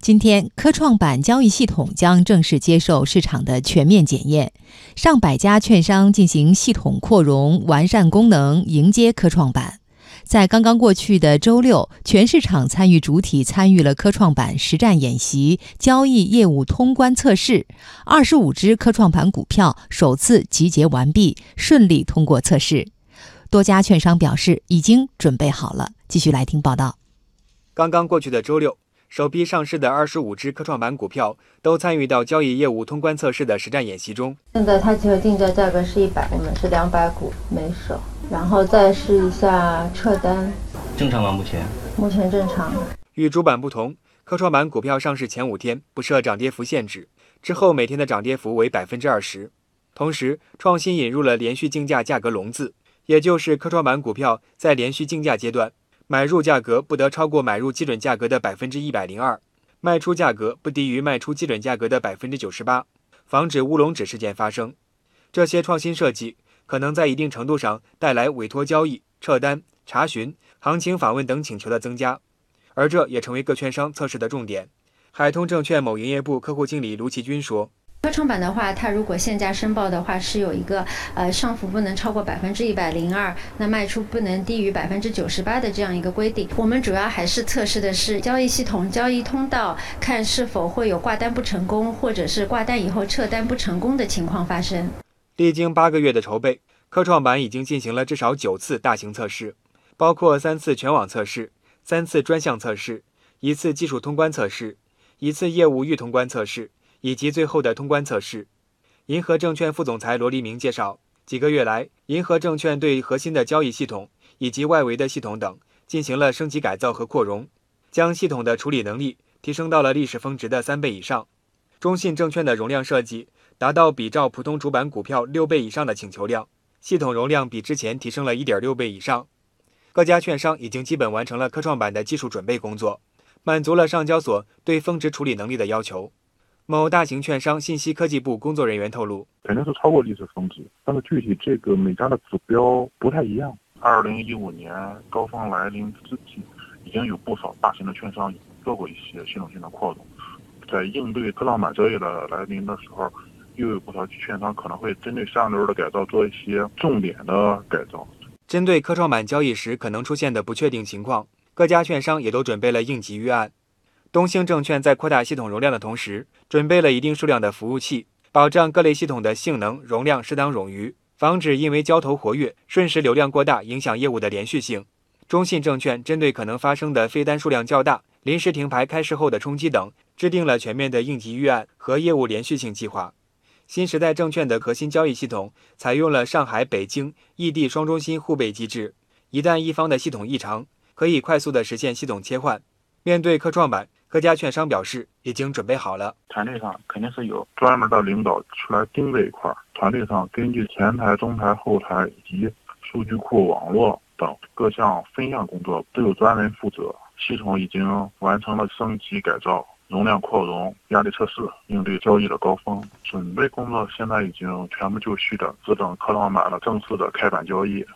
今天，科创板交易系统将正式接受市场的全面检验，上百家券商进行系统扩容、完善功能，迎接科创板。在刚刚过去的周六，全市场参与主体参与了科创板实战演习、交易业务通关测试，二十五只科创板股票首次集结完毕，顺利通过测试。多家券商表示已经准备好了。继续来听报道。刚刚过去的周六。首批上市的二十五只科创板股票都参与到交易业务通关测试的实战演习中。现在它集合定价价格是一百，我们是两百股每手，然后再试一下撤单。正常吗？目前？目前正常。与主板不同，科创板股票上市前五天不设涨跌幅限制，之后每天的涨跌幅为百分之二十。同时，创新引入了连续竞价价格笼子，也就是科创板股票在连续竞价阶段。买入价格不得超过买入基准价格的百分之一百零二，卖出价格不低于卖出基准价格的百分之九十八，防止乌龙指事件发生。这些创新设计可能在一定程度上带来委托交易、撤单、查询、行情访问等请求的增加，而这也成为各券商测试的重点。海通证券某营业部客户经理卢其军说。科创板的话，它如果限价申报的话，是有一个呃上浮不能超过百分之一百零二，那卖出不能低于百分之九十八的这样一个规定。我们主要还是测试的是交易系统、交易通道，看是否会有挂单不成功，或者是挂单以后撤单不成功的情况发生。历经八个月的筹备，科创板已经进行了至少九次大型测试，包括三次全网测试、三次专项测试、一次技术通关测试、一次业务预通关测试。以及最后的通关测试，银河证券副总裁罗黎明介绍，几个月来，银河证券对核心的交易系统以及外围的系统等进行了升级改造和扩容，将系统的处理能力提升到了历史峰值的三倍以上。中信证券的容量设计达到比照普通主板股票六倍以上的请求量，系统容量比之前提升了一点六倍以上。各家券商已经基本完成了科创板的技术准备工作，满足了上交所对峰值处理能力的要求。某大型券商信息科技部工作人员透露，肯定是超过历史峰值，但是具体这个每家的指标不太一样。二零一五年高峰来临之际，已经有不少大型的券商做过一些系统性的扩容，在应对科创板交易的来临的时候，又有不少券商可能会针对上轮的改造做一些重点的改造。针对科创板交易时可能出现的不确定情况，各家券商也都准备了应急预案。东兴证券在扩大系统容量的同时，准备了一定数量的服务器，保障各类系统的性能容量适当冗余，防止因为交投活跃瞬时流量过大影响业务的连续性。中信证券针对可能发生的飞单数量较大、临时停牌开市后的冲击等，制定了全面的应急预案和业务连续性计划。新时代证券的核心交易系统采用了上海、北京、异地双中心互备机制，一旦一方的系统异常，可以快速的实现系统切换。面对科创板。各家券商表示已经准备好了，团队上肯定是有专门的领导出来盯这一块儿。团队上根据前台、中台、后台以及数据库、网络等各项分项工作都有专人负责。系统已经完成了升级改造、容量扩容、压力测试，应对交易的高峰。准备工作现在已经全部就绪的，只等科创板的正式的开板交易。